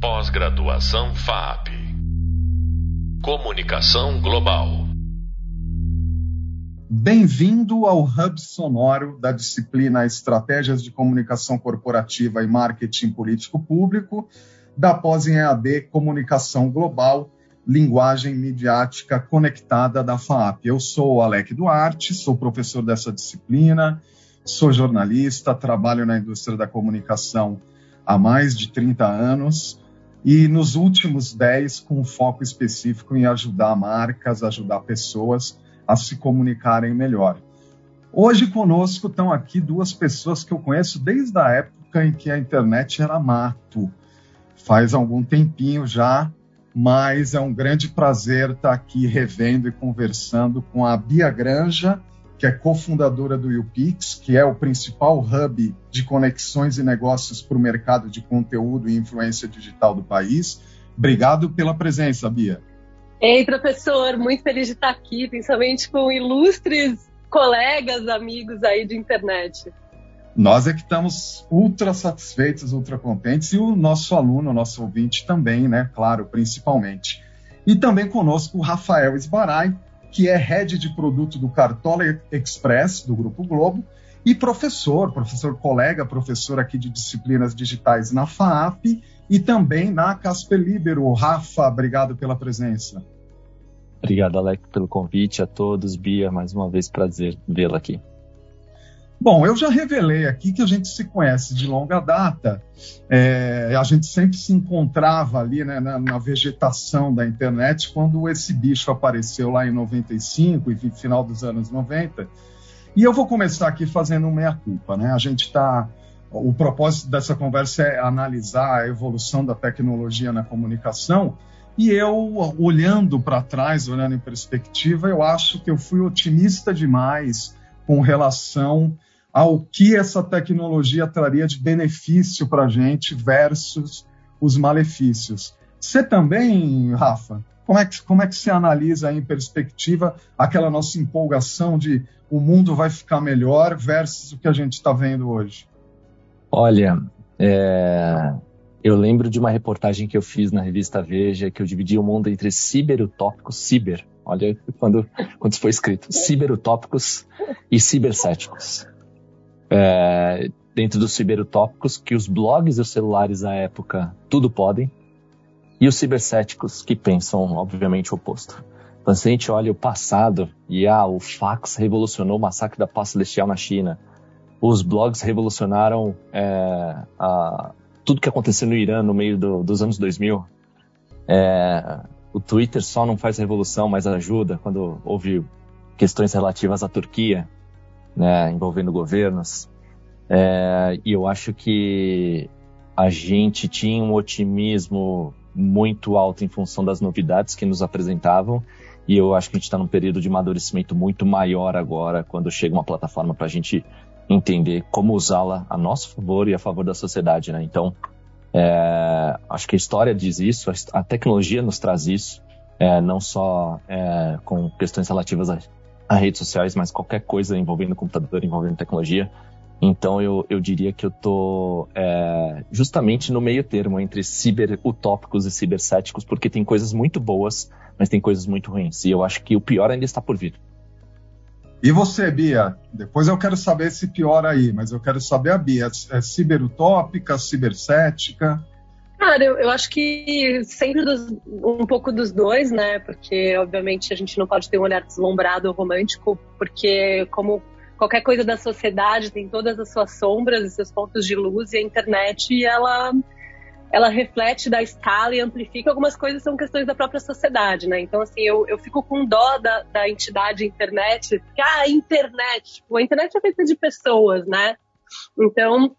Pós-graduação FAP. Comunicação Global. Bem-vindo ao Hub Sonoro da disciplina Estratégias de Comunicação Corporativa e Marketing Político Público, da pós em EAD Comunicação Global, Linguagem Midiática Conectada da FAP. Eu sou Alec Duarte, sou professor dessa disciplina, sou jornalista, trabalho na indústria da comunicação há mais de 30 anos e nos últimos 10 com um foco específico em ajudar marcas, ajudar pessoas a se comunicarem melhor. Hoje conosco estão aqui duas pessoas que eu conheço desde a época em que a internet era mato. Faz algum tempinho já, mas é um grande prazer estar aqui revendo e conversando com a Bia Granja que é cofundadora do UPix, que é o principal hub de conexões e negócios para o mercado de conteúdo e influência digital do país. Obrigado pela presença, Bia. Ei, professor, muito feliz de estar aqui, principalmente com ilustres colegas, amigos aí de internet. Nós é que estamos ultra satisfeitos, ultra contentes, e o nosso aluno, o nosso ouvinte também, né? Claro, principalmente. E também conosco o Rafael Esbarai, que é head de produto do Cartola Express, do Grupo Globo, e professor, professor colega, professor aqui de disciplinas digitais na FAAP e também na Casper Libero. Rafa, obrigado pela presença. Obrigado, Alec, pelo convite a todos. Bia, mais uma vez prazer vê-la aqui. Bom, eu já revelei aqui que a gente se conhece de longa data, é, a gente sempre se encontrava ali né, na, na, vegetação da internet quando esse bicho apareceu lá em 95 e final dos anos 90. E eu vou começar aqui fazendo meia-culpa. Né? A gente está. O propósito dessa conversa é analisar a evolução da tecnologia na comunicação. E eu, olhando para trás, olhando em perspectiva, eu acho que eu fui otimista demais com relação ao que essa tecnologia traria de benefício para a gente versus os malefícios. Você também, Rafa, como é, que, como é que você analisa em perspectiva aquela nossa empolgação de o mundo vai ficar melhor versus o que a gente está vendo hoje? Olha, é, eu lembro de uma reportagem que eu fiz na revista Veja que eu dividi o mundo entre ciberutópicos, ciber, olha quando, quando foi escrito, ciberutópicos e cibercéticos é, dentro dos ciberutópicos que os blogs e os celulares à época tudo podem, e os cibercéticos que pensam, obviamente, o oposto. Então, se a gente olha o passado, e ah, o fax revolucionou o massacre da paz celestial na China, os blogs revolucionaram é, a, tudo que aconteceu no Irã no meio do, dos anos 2000. É, o Twitter só não faz revolução, mas ajuda quando houve questões relativas à Turquia né, envolvendo governos. É, e eu acho que a gente tinha um otimismo muito alto em função das novidades que nos apresentavam. E eu acho que a gente está num período de amadurecimento muito maior agora, quando chega uma plataforma para a gente entender como usá-la a nosso favor e a favor da sociedade. Né? Então, é, acho que a história diz isso, a tecnologia nos traz isso, é, não só é, com questões relativas a a redes sociais, mas qualquer coisa envolvendo computador, envolvendo tecnologia. Então eu, eu diria que eu tô é, justamente no meio termo entre ciber-utópicos e cibercéticos, porque tem coisas muito boas, mas tem coisas muito ruins. E eu acho que o pior ainda está por vir. E você, Bia? Depois eu quero saber esse pior aí, mas eu quero saber a Bia. É ciberutópica, cibercética? Cara, eu, eu acho que sempre dos, um pouco dos dois, né? Porque, obviamente, a gente não pode ter um olhar deslumbrado ou romântico, porque, como qualquer coisa da sociedade, tem todas as suas sombras e seus pontos de luz, e a internet, ela, ela reflete da escala e amplifica algumas coisas são questões da própria sociedade, né? Então, assim, eu, eu fico com dó da, da entidade internet, porque, ah, a internet, tipo, a internet é feita de pessoas, né? Então,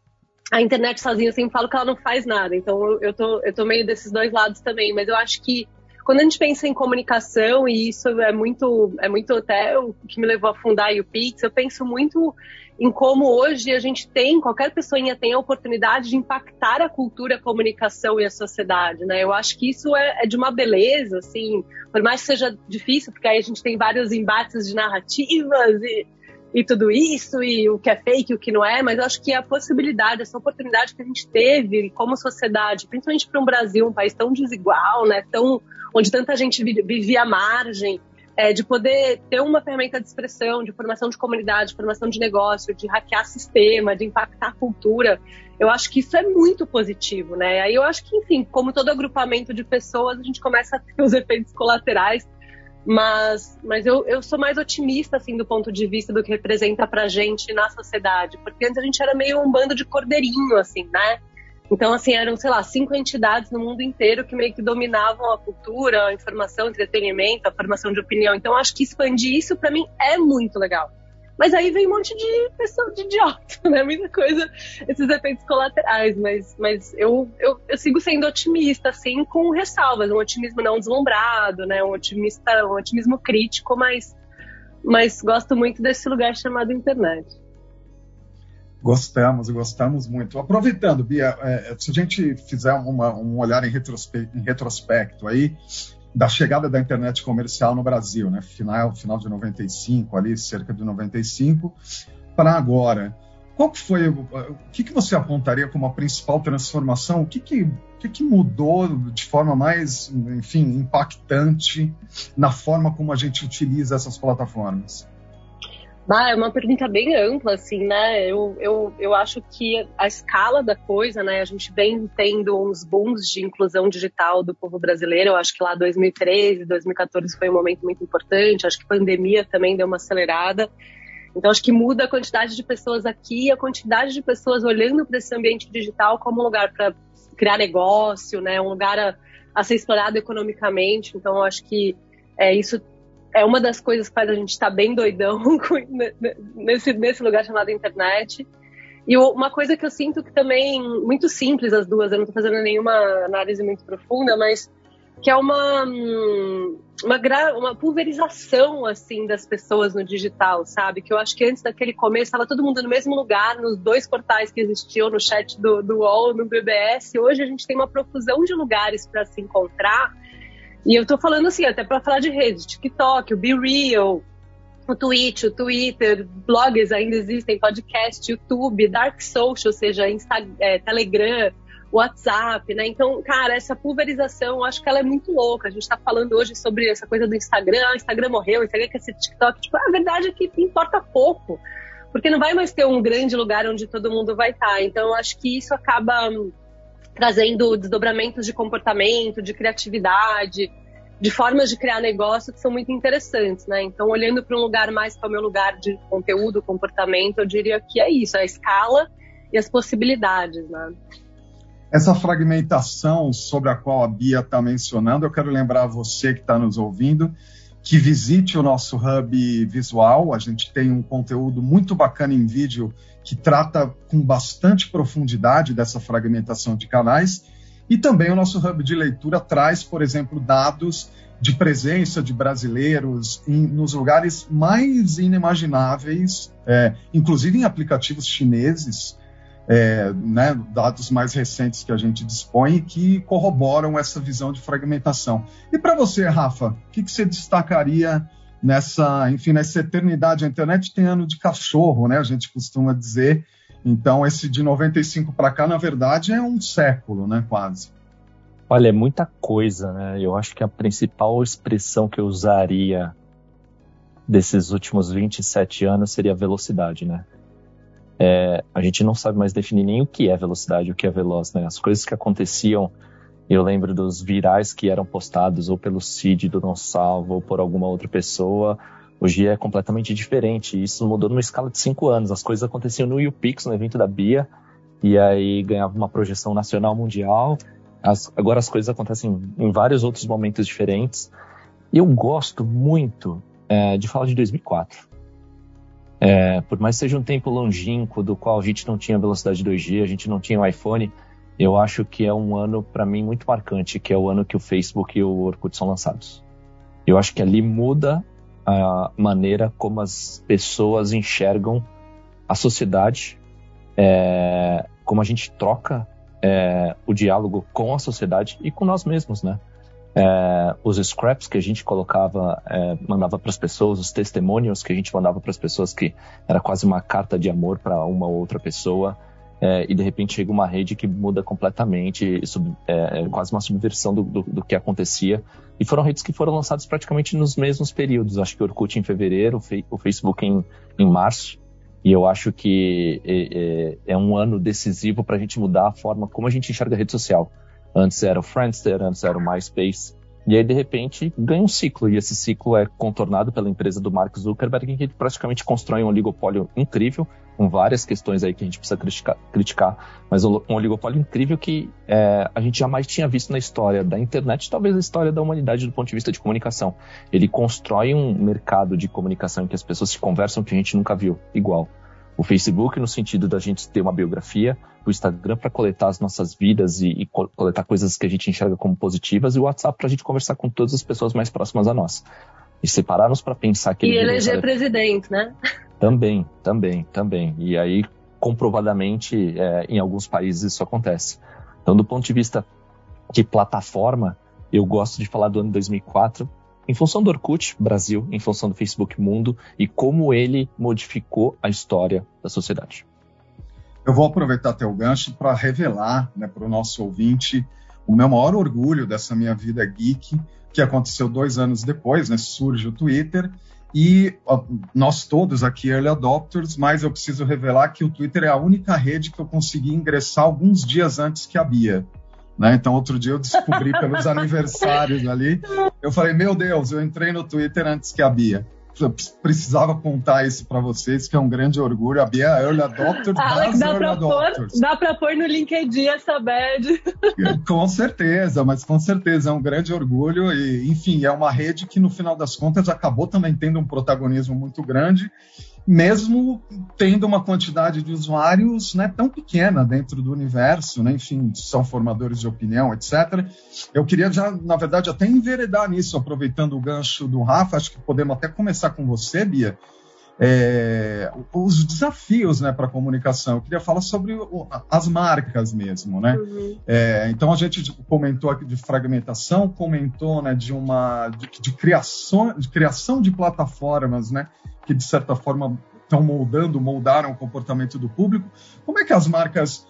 a internet sozinha, eu sempre falo que ela não faz nada. Então eu tô, eu tô meio desses dois lados também. Mas eu acho que quando a gente pensa em comunicação, e isso é muito, é muito até o que me levou a fundar o Pix, eu penso muito em como hoje a gente tem, qualquer pessoa tem a oportunidade de impactar a cultura, a comunicação e a sociedade, né? Eu acho que isso é, é de uma beleza, assim, por mais que seja difícil, porque aí a gente tem vários embates de narrativas e e tudo isso, e o que é fake e o que não é, mas eu acho que a possibilidade, essa oportunidade que a gente teve como sociedade, principalmente para um Brasil, um país tão desigual, né, tão, onde tanta gente vivia à margem, é, de poder ter uma ferramenta de expressão, de formação de comunidade, de formação de negócio, de hackear sistema, de impactar a cultura. Eu acho que isso é muito positivo, né? Aí eu acho que, enfim, como todo agrupamento de pessoas, a gente começa a ter os efeitos colaterais, mas, mas eu, eu sou mais otimista, assim, do ponto de vista do que representa pra gente na sociedade, porque antes a gente era meio um bando de cordeirinho, assim, né? Então, assim, eram, sei lá, cinco entidades no mundo inteiro que meio que dominavam a cultura, a informação, o entretenimento, a formação de opinião. Então, acho que expandir isso, para mim, é muito legal. Mas aí vem um monte de pessoa de idiota, né? Muita coisa, esses efeitos colaterais. Mas, mas eu, eu, eu sigo sendo otimista, assim, com ressalvas. Um otimismo não deslumbrado, né? Um, otimista, um otimismo crítico, mas, mas gosto muito desse lugar chamado internet. Gostamos, gostamos muito. Aproveitando, Bia, é, se a gente fizer uma, um olhar em retrospecto, em retrospecto, aí da chegada da internet comercial no Brasil, né, final, final de 95, ali cerca de 95, para agora, qual que foi, o que, que você apontaria como a principal transformação? O que, que, que, que mudou de forma mais, enfim, impactante na forma como a gente utiliza essas plataformas? Ah, é uma pergunta bem ampla, assim, né? Eu, eu, eu acho que a escala da coisa, né? A gente vem tendo uns booms de inclusão digital do povo brasileiro. Eu acho que lá 2013, 2014 foi um momento muito importante. Acho que a pandemia também deu uma acelerada. Então, acho que muda a quantidade de pessoas aqui a quantidade de pessoas olhando para esse ambiente digital como um lugar para criar negócio, né? Um lugar a, a ser explorado economicamente. Então, acho que é, isso é uma das coisas que faz a gente estar tá bem doidão nesse, nesse lugar chamado internet. E uma coisa que eu sinto que também, muito simples as duas, eu não estou fazendo nenhuma análise muito profunda, mas que é uma, uma, uma pulverização, assim, das pessoas no digital, sabe? Que eu acho que antes daquele começo estava todo mundo no mesmo lugar, nos dois portais que existiam, no chat do, do UOL, no BBS. Hoje a gente tem uma profusão de lugares para se encontrar e eu tô falando assim, até para falar de redes, TikTok, o Be Real, o Twitch, o Twitter, blogs ainda existem, podcast, YouTube, Dark Social, ou seja, Instagram, é, Telegram, WhatsApp, né? Então, cara, essa pulverização, eu acho que ela é muito louca. A gente tá falando hoje sobre essa coisa do Instagram, ah, o Instagram morreu, o Instagram quer ser TikTok. Tipo, a verdade é que importa pouco, porque não vai mais ter um grande lugar onde todo mundo vai estar. Tá. Então, eu acho que isso acaba trazendo desdobramentos de comportamento, de criatividade, de formas de criar negócio que são muito interessantes, né? Então, olhando para um lugar mais para o meu lugar de conteúdo, comportamento, eu diria que é isso, a escala e as possibilidades, né? Essa fragmentação sobre a qual a Bia está mencionando, eu quero lembrar você que está nos ouvindo que visite o nosso hub visual. A gente tem um conteúdo muito bacana em vídeo que trata com bastante profundidade dessa fragmentação de canais. E também o nosso hub de leitura traz, por exemplo, dados de presença de brasileiros em, nos lugares mais inimagináveis, é, inclusive em aplicativos chineses, é, né, dados mais recentes que a gente dispõe que corroboram essa visão de fragmentação. E para você, Rafa, o que, que, você destacaria nessa, enfim, nessa eternidade? A internet tem ano de cachorro, né? A gente costuma dizer. Então, esse de 95 para cá, na verdade, é um século, né? Quase. Olha, é muita coisa, né? Eu acho que a principal expressão que eu usaria desses últimos 27 anos seria velocidade, né? É, a gente não sabe mais definir nem o que é velocidade, o que é veloz, né? As coisas que aconteciam, eu lembro dos virais que eram postados ou pelo Cid do Não Salvo ou por alguma outra pessoa, hoje é completamente diferente. Isso mudou numa escala de cinco anos. As coisas aconteciam no UPix, no evento da Bia, e aí ganhava uma projeção nacional mundial. As, agora as coisas acontecem em vários outros momentos diferentes. Eu gosto muito é, de falar de 2004. É, por mais que seja um tempo longínquo do qual a gente não tinha velocidade 2G, a gente não tinha o iPhone, eu acho que é um ano para mim muito marcante, que é o ano que o Facebook e o Orkut são lançados. Eu acho que ali muda a maneira como as pessoas enxergam a sociedade, é, como a gente troca é, o diálogo com a sociedade e com nós mesmos, né? É, os scraps que a gente colocava, é, mandava para as pessoas, os testemunhos que a gente mandava para as pessoas, que era quase uma carta de amor para uma ou outra pessoa, é, e de repente chega uma rede que muda completamente, sub, é, é, quase uma subversão do, do, do, que acontecia. E foram redes que foram lançadas praticamente nos mesmos períodos. Acho que o Orkut em fevereiro, o Facebook em, em março. E eu acho que é, é, é um ano decisivo para a gente mudar a forma como a gente enxerga a rede social. Antes era o Friendster, antes era o MySpace. E aí, de repente, ganha um ciclo. E esse ciclo é contornado pela empresa do Mark Zuckerberg, que praticamente constrói um oligopólio incrível, com várias questões aí que a gente precisa criticar, criticar mas um oligopólio incrível que é, a gente jamais tinha visto na história da internet, talvez na história da humanidade do ponto de vista de comunicação. Ele constrói um mercado de comunicação em que as pessoas se conversam que a gente nunca viu igual. O Facebook, no sentido da gente ter uma biografia, o Instagram para coletar as nossas vidas e, e, coletar coisas que a gente enxerga como positivas, e o WhatsApp para a gente conversar com todas as pessoas mais próximas a nós. E separarmos para pensar que. E eleger presidente, né? Também, também, também. E aí, comprovadamente, é, em alguns países isso acontece. Então, do ponto de vista de plataforma, eu gosto de falar do ano 2004, em função do Orkut Brasil, em função do Facebook Mundo e como ele modificou a história da sociedade. Eu vou aproveitar teu gancho para revelar né, para o nosso ouvinte o meu maior orgulho dessa minha vida geek, que aconteceu dois anos depois, né, surge o Twitter, e nós todos aqui, early adopters, mas eu preciso revelar que o Twitter é a única rede que eu consegui ingressar alguns dias antes que a Bia. Né? Então, outro dia eu descobri pelos aniversários ali, eu falei, meu Deus, eu entrei no Twitter antes que a Bia eu precisava contar isso para vocês, que é um grande orgulho. A Bia é Early Adopter Alex, dá Adopters. Pôr, dá para pôr no LinkedIn essa badge. Com certeza, mas com certeza é um grande orgulho. E, enfim, é uma rede que, no final das contas, acabou também tendo um protagonismo muito grande mesmo tendo uma quantidade de usuários né, tão pequena dentro do universo, né, enfim, são formadores de opinião, etc. Eu queria já, na verdade, até enveredar nisso, aproveitando o gancho do Rafa, acho que podemos até começar com você, Bia, é, os desafios né, para a comunicação. Eu queria falar sobre o, as marcas mesmo. Né? Uhum. É, então a gente comentou aqui de fragmentação, comentou né, de uma de, de, criação, de criação de plataformas né, que de certa forma estão moldando, moldaram o comportamento do público. Como é que as marcas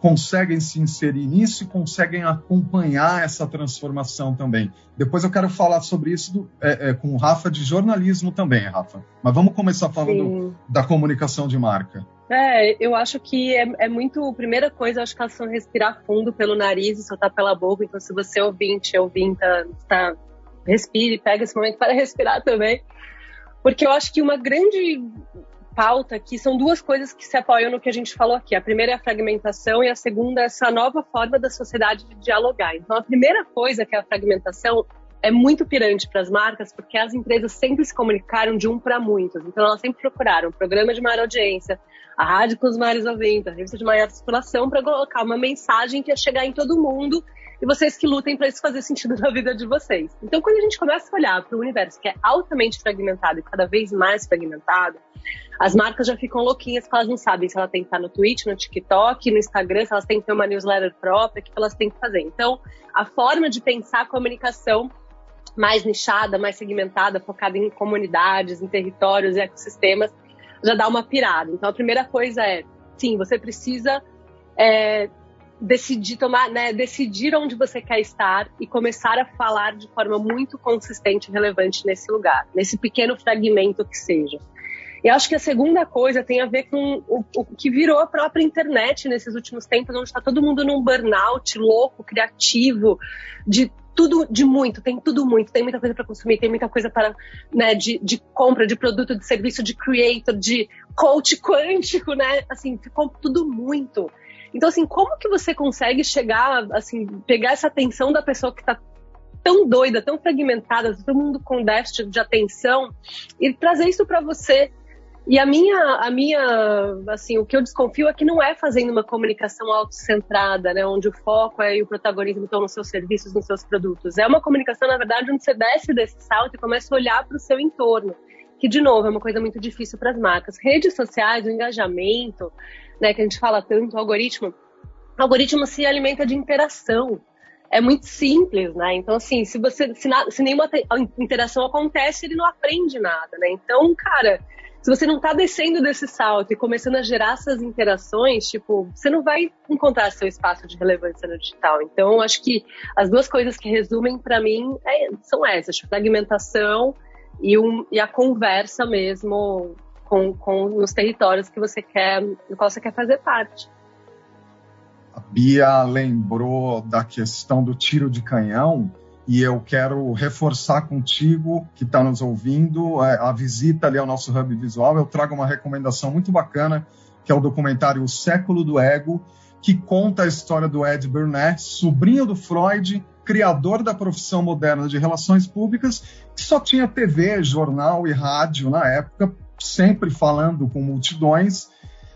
conseguem se inserir nisso e conseguem acompanhar essa transformação também. Depois eu quero falar sobre isso do, é, é, com o Rafa de jornalismo também, Rafa. Mas vamos começar falando Sim. da comunicação de marca. É, eu acho que é, é muito. Primeira coisa, acho que elas são respirar fundo pelo nariz e soltar pela boca. Então, se você é ouvinte, é ouvinta, tá, respire, pega esse momento para respirar também. Porque eu acho que uma grande pauta aqui são duas coisas que se apoiam no que a gente falou aqui. A primeira é a fragmentação e a segunda é essa nova forma da sociedade de dialogar. Então, a primeira coisa que é a fragmentação é muito pirante para as marcas, porque as empresas sempre se comunicaram de um para muitos. Então, elas sempre procuraram programa de maior audiência, a rádio com os maiores ouvintes, a revista de maior circulação, para colocar uma mensagem que ia chegar em todo mundo e vocês que lutem para isso fazer sentido na vida de vocês. Então, quando a gente começa a olhar para o universo que é altamente fragmentado e cada vez mais fragmentado, as marcas já ficam louquinhas porque elas não sabem se ela tem que estar no Twitch, no TikTok, no Instagram, se elas têm que ter uma newsletter própria, o que elas têm que fazer. Então, a forma de pensar a comunicação mais nichada, mais segmentada, focada em comunidades, em territórios e ecossistemas, já dá uma pirada. Então, a primeira coisa é, sim, você precisa é, decidir tomar, né, decidir onde você quer estar e começar a falar de forma muito consistente e relevante nesse lugar, nesse pequeno fragmento que seja. E acho que a segunda coisa tem a ver com o, o que virou a própria internet nesses últimos tempos, onde está todo mundo num burnout louco, criativo, de tudo de muito, tem tudo muito, tem muita coisa para consumir, tem muita coisa para, né, de, de compra, de produto, de serviço, de creator, de coach quântico, né? Assim, ficou tudo muito. Então, assim, como que você consegue chegar, assim, pegar essa atenção da pessoa que está tão doida, tão fragmentada, todo mundo com déficit de atenção e trazer isso para você e a minha, a minha, assim, o que eu desconfio é que não é fazendo uma comunicação autocentrada, né, onde o foco é e o protagonismo estão nos seus serviços, nos seus produtos. É uma comunicação, na verdade, onde você desce desse salto e começa a olhar para o seu entorno, que, de novo, é uma coisa muito difícil para as marcas. Redes sociais, o engajamento, né, que a gente fala tanto, algoritmo, o algoritmo se alimenta de interação. é muito simples, né? Então, assim, se você se, na, se nenhuma interação acontece, ele não aprende nada, né? Então, cara, se você não tá descendo desse salto e começando a gerar essas interações, tipo, você não vai encontrar seu espaço de relevância no digital. Então, acho que as duas coisas que resumem para mim é, são essas, tipo, fragmentação e, um, e a conversa mesmo com, com os territórios que você quer, no qual você quer fazer parte. A Bia lembrou da questão do tiro de canhão e eu quero reforçar contigo que está nos ouvindo é, a visita ali ao nosso hub visual. Eu trago uma recomendação muito bacana que é o documentário O Século do Ego, que conta a história do Ed Burnett, sobrinho do Freud, criador da profissão moderna de relações públicas, que só tinha TV, jornal e rádio na época, sempre falando com multidões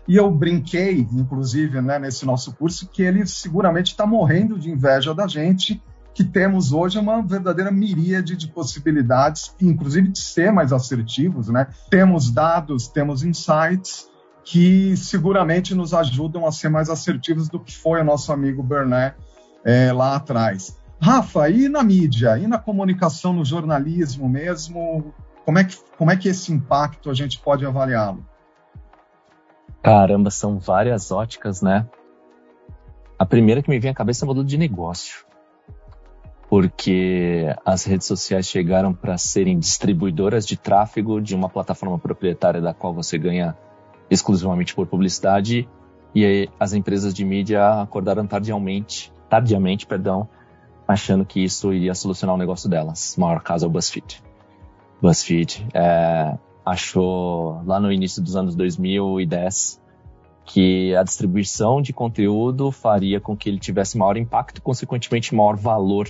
e eu brinquei, inclusive, né, nesse nosso curso, que ele seguramente está morrendo de inveja da gente, que temos hoje uma verdadeira miríade de possibilidades, inclusive de ser mais assertivos, né? Temos dados, temos insights que seguramente nos ajudam a ser mais assertivos do que foi o nosso amigo Bernet é, lá atrás. Rafa, e na mídia, e na comunicação, no jornalismo mesmo, como é que, como é que esse impacto a gente pode avaliá-lo? Caramba, são várias óticas, né? A primeira que me vem à cabeça é o modelo de negócio. Porque as redes sociais chegaram para serem distribuidoras de tráfego de uma plataforma proprietária da qual você ganha exclusivamente por publicidade e aí as empresas de mídia acordaram tardiamente, tardiamente, perdão, achando que isso iria solucionar o negócio delas. Maior caso é o BuzzFeed. BuzzFeed é, achou lá no início dos anos 2010 que a distribuição de conteúdo faria com que ele tivesse maior impacto, consequentemente maior valor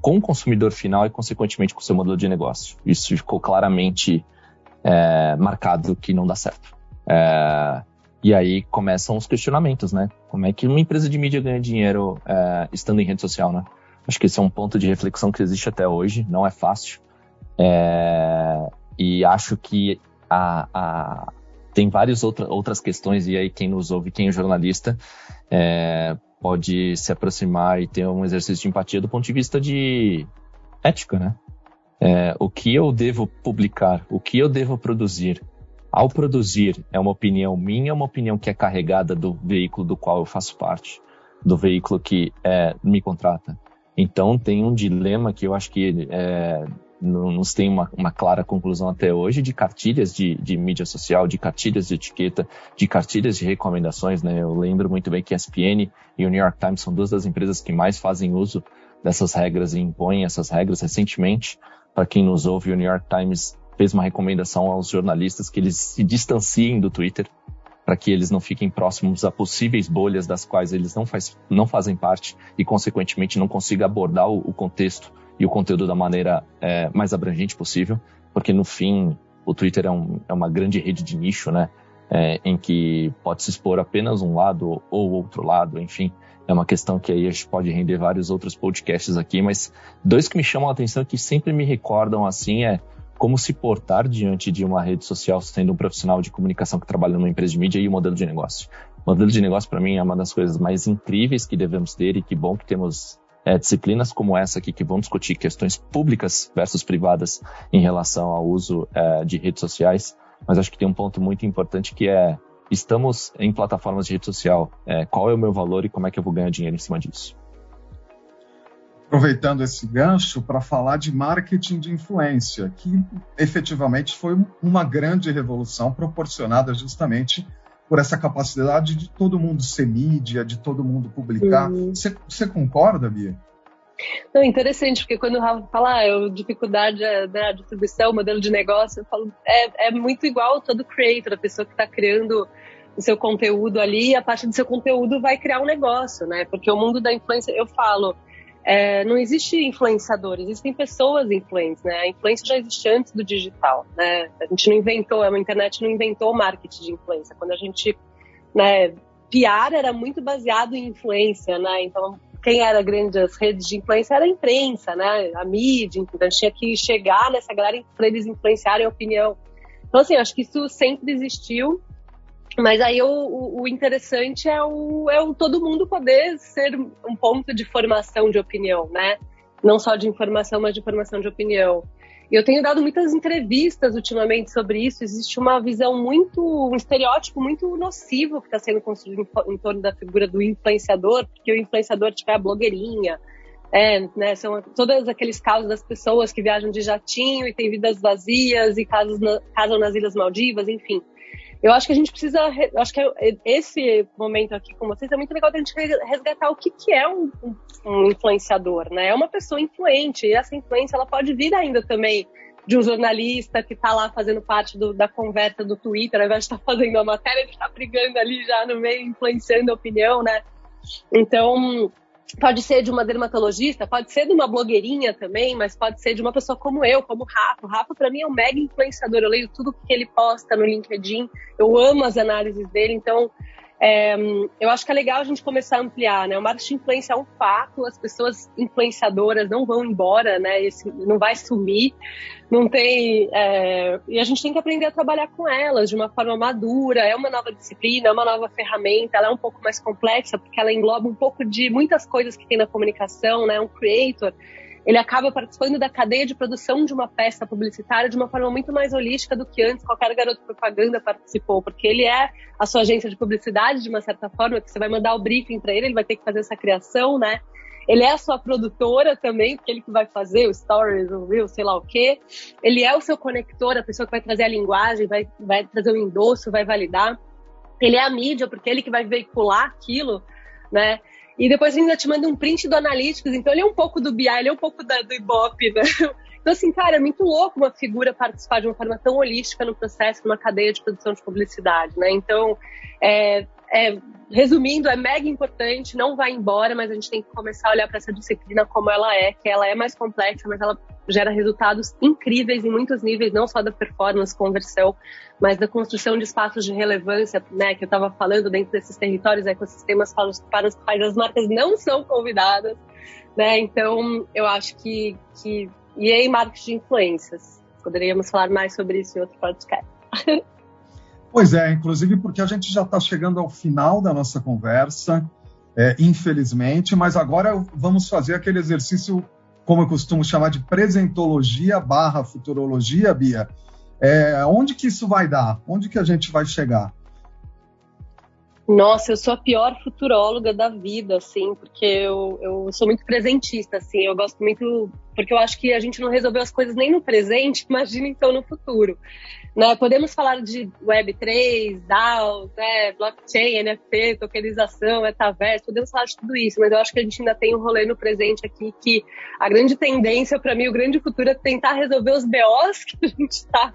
com o consumidor final e consequentemente com o seu modelo de negócio. Isso ficou claramente é, marcado que não dá certo. É, e aí começam os questionamentos, né? Como é que uma empresa de mídia ganha dinheiro é, estando em rede social, né? Acho que esse é um ponto de reflexão que existe até hoje, não é fácil. É, e acho que a, a, tem várias outra, outras questões, e aí quem nos ouve, quem é jornalista, é, pode se aproximar e ter um exercício de empatia do ponto de vista de ética, né? É, o que eu devo publicar, o que eu devo produzir. Ao produzir, é uma opinião minha, é uma opinião que é carregada do veículo do qual eu faço parte, do veículo que é, me contrata. Então tem um dilema que eu acho que é, não, não tem uma, uma, clara conclusão até hoje de cartilhas de, de, mídia social, de cartilhas de etiqueta, de cartilhas de recomendações. Né? Eu lembro muito bem que a ESPN e o New York Times são duas das empresas que mais fazem uso dessas regras e impõem essas regras recentemente. Para quem nos ouve, o New York Times fez uma recomendação aos jornalistas que eles se distanciem do Twitter para que eles não fiquem próximos a possíveis bolhas das quais eles não, faz, não fazem parte e, consequentemente, não consigam abordar o, o contexto e o conteúdo da maneira é, mais abrangente possível, porque no fim o Twitter é, um, é uma grande rede de nicho, né? É, em que pode se expor apenas um lado ou outro lado, enfim. É uma questão que aí a gente pode render vários outros podcasts aqui, mas dois que me chamam a atenção que sempre me recordam assim é como se portar diante de uma rede social sendo um profissional de comunicação que trabalha numa empresa de mídia e o modelo de negócio. O modelo de negócio, para mim, é uma das coisas mais incríveis que devemos ter e que bom que temos é, disciplinas como essa aqui que vão discutir questões públicas versus privadas em relação ao uso é, de redes sociais, mas acho que tem um ponto muito importante que é estamos em plataformas de rede social, é, qual é o meu valor e como é que eu vou ganhar dinheiro em cima disso? Aproveitando esse gancho para falar de marketing de influência, que efetivamente foi uma grande revolução proporcionada justamente por essa capacidade de todo mundo ser mídia, de todo mundo publicar. Uhum. Você uhum. concorda, Bia? Não, interessante, porque quando o Rafa fala ah, eu, dificuldade da distribuição, modelo de negócio, eu falo, é, é muito igual todo creator, a pessoa que está criando o seu conteúdo ali, e a partir do seu conteúdo vai criar um negócio, né? Porque o mundo da influência, eu falo, é, não existe influenciador, existem pessoas influentes, né? A influência já existe antes do digital, né? A gente não inventou, a internet não inventou o marketing de influência. Quando a gente, né, era muito baseado em influência, né? Então, quem era grandes redes de influência era a imprensa, né? A mídia, então tinha que chegar nessa galera para eles influenciarem a opinião. Então, assim, acho que isso sempre existiu Mas aí o, o, interessante é o, é o todo mundo poder ser um ponto de formação de opinião, né? Não só de informação, mas de formação de opinião. E eu tenho dado muitas entrevistas ultimamente sobre isso. Existe uma visão muito, um estereótipo muito nocivo que está sendo construído em, em, torno da figura do influenciador, porque o influenciador tiver a blogueirinha. É, né, são todos aqueles casos das pessoas que viajam de jatinho e têm vidas vazias e casam, na, casam nas Ilhas Maldivas, enfim. Eu acho que a gente precisa, acho que esse momento aqui com vocês é muito legal a gente resgatar o que, que é um, um, influenciador, né? É uma pessoa influente e essa influência ela pode vir ainda também de um jornalista que está lá fazendo parte do, da conversa do Twitter, ao invés de estar tá fazendo a matéria, ele está brigando ali já no meio, influenciando a opinião, né? Então, Pode ser de uma dermatologista, pode ser de uma blogueirinha também, mas pode ser de uma pessoa como eu, como o Rafa. O Rafa, para mim, é um mega influenciador. Eu leio tudo que ele posta no LinkedIn, eu amo as análises dele, então é, eu acho que é legal a gente começar a ampliar, né? O marketing influência é um fato, as pessoas influenciadoras não vão embora, né? Esse, não vai sumir, não tem. É, e a gente tem que aprender a trabalhar com elas de uma forma madura. É uma nova disciplina, é uma nova ferramenta, ela é um pouco mais complexa, porque ela engloba um pouco de muitas coisas que tem na comunicação, né? Um creator ele acaba participando da cadeia de produção de uma peça publicitária de uma forma muito mais holística do que antes qualquer garoto propaganda participou, porque ele é a sua agência de publicidade de uma certa forma, que você vai mandar o briefing para ele, ele vai ter que fazer essa criação, né? Ele é a sua produtora também, porque ele que vai fazer o stories, o reel, sei lá o quê. Ele é o seu conector, a pessoa que vai trazer a linguagem, vai, vai trazer o endosso, vai validar. Ele é a mídia, porque é ele que vai veicular aquilo, né? E depois ainda te manda um print do Analytics, então ele é um pouco do BI, ele é um pouco da, do Ibope, né? Então, assim, cara, é muito louco uma figura participar de uma forma tão holística no processo, numa cadeia de produção de publicidade, né? Então, é, é, resumindo, é mega importante, não vai embora, mas a gente tem que começar a olhar para essa disciplina como ela é, que ela é mais complexa, mas ela gera resultados incríveis em muitos níveis, não só da performance, conversão, mas da construção de espaços de relevância, né, que eu estava falando dentro desses territórios, ecossistemas para os, para os quais as marcas não são convidadas, né? Então, eu acho que, que e em marketing de influências. Poderíamos falar mais sobre isso em outro podcast. Pois é, inclusive porque a gente já está chegando ao final da nossa conversa, é, infelizmente, mas agora vamos fazer aquele exercício, como eu costumo chamar de presentologia barra futurologia, Bia. É, onde que isso vai dar? Onde que a gente vai chegar? Nossa, eu sou a pior futuróloga da vida, assim, porque eu, eu sou muito presentista, assim, eu gosto muito, porque eu acho que a gente não resolveu as coisas nem no presente, imagina então no futuro. Né? Podemos falar de Web3, DAOs, né? blockchain, NFT, tokenização, metaverso, podemos falar de tudo isso, mas eu acho que a gente ainda tem um rolê no presente aqui que a grande tendência, para mim, o grande futuro é tentar resolver os BOs que a gente está,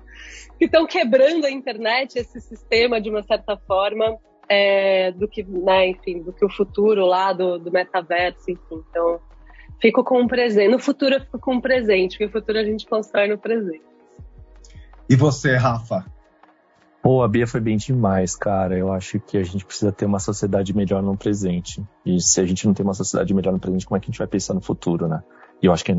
que estão quebrando a internet, esse sistema de uma certa forma é, do que, né, enfim, do que o futuro lá do, do metaverso, enfim. Então, fico com o presente. No futuro eu fico com o presente, porque o futuro a gente constrói no presente. E você, Rafa? Pô, a Bia foi bem demais, cara. Eu acho que a gente precisa ter uma sociedade melhor no presente. E se a gente não tem uma sociedade melhor no presente, como é que a gente vai pensar no futuro, né? E eu acho que,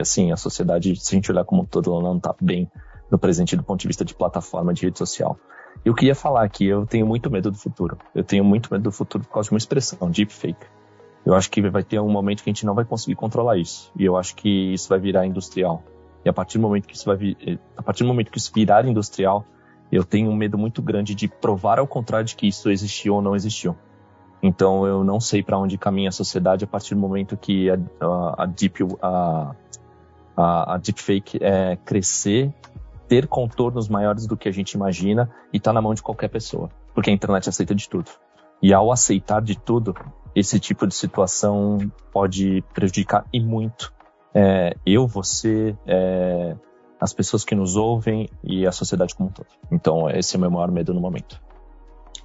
assim, a sociedade, se a gente olhar como um todo, ela não tá bem no presente do ponto de vista de plataforma, de rede social. Eu queria falar aqui, eu tenho muito medo do futuro. Eu tenho muito medo do futuro por causa de uma expressão, deepfake. Eu acho que vai ter um momento que a gente não vai conseguir controlar isso. E eu acho que isso vai virar industrial. E a partir do momento que isso vai vir, eh, a partir do momento que isso virar industrial, eu tenho um medo muito grande de provar ao contrário de que isso existiu ou não existiu. Então eu não sei para onde caminha a sociedade a partir do momento que a, a, a deep a, a, a deepfake é, crescer ter contornos maiores do que a gente imagina e está na mão de qualquer pessoa, porque a internet aceita de tudo. E ao aceitar de tudo, esse tipo de situação pode prejudicar e muito é, eu, você, é, as pessoas que nos ouvem e a sociedade como um todo. Então, esse é o meu maior medo no momento.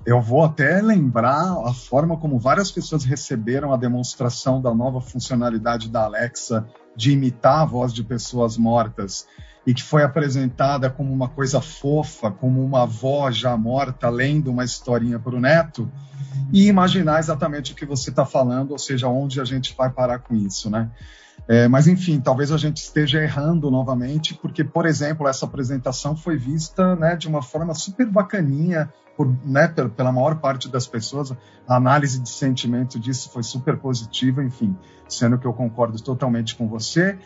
Eu vou até lembrar a forma como várias pessoas receberam a demonstração da nova funcionalidade da Alexa de imitar a voz de pessoas mortas e que foi apresentada como uma coisa fofa, como uma avó já morta lendo uma historinha para o neto, e imaginar exatamente o que você está falando, ou seja, onde a gente vai parar com isso, né? É, mas, enfim, talvez a gente esteja errando novamente, porque, por exemplo, essa apresentação foi vista né, de uma forma super bacaninha por, né, pela maior parte das pessoas. A análise de sentimento disso foi super positiva, enfim, sendo que eu concordo totalmente com você.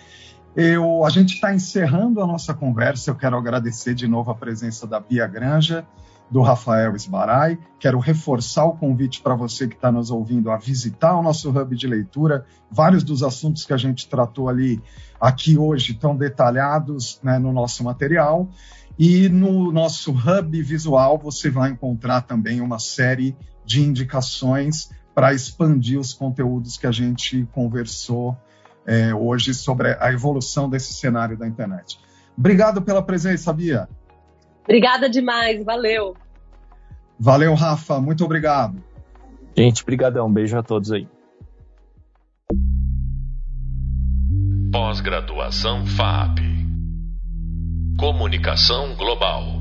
Eu, a gente está encerrando a nossa conversa. Eu quero agradecer de novo a presença da Bia Granja, do Rafael Esbarai. Quero reforçar o convite para você que está nos ouvindo a visitar o nosso hub de leitura. Vários dos assuntos que a gente tratou ali aqui hoje estão detalhados né, no nosso material. E no nosso hub visual você vai encontrar também uma série de indicações para expandir os conteúdos que a gente conversou é, hoje sobre a evolução desse cenário da internet. Obrigado pela presença, Bia. Obrigada demais, valeu. Valeu, Rafa, muito obrigado. Gente, brigadão, beijo a todos aí. Pós-graduação FAP. Comunicação Global.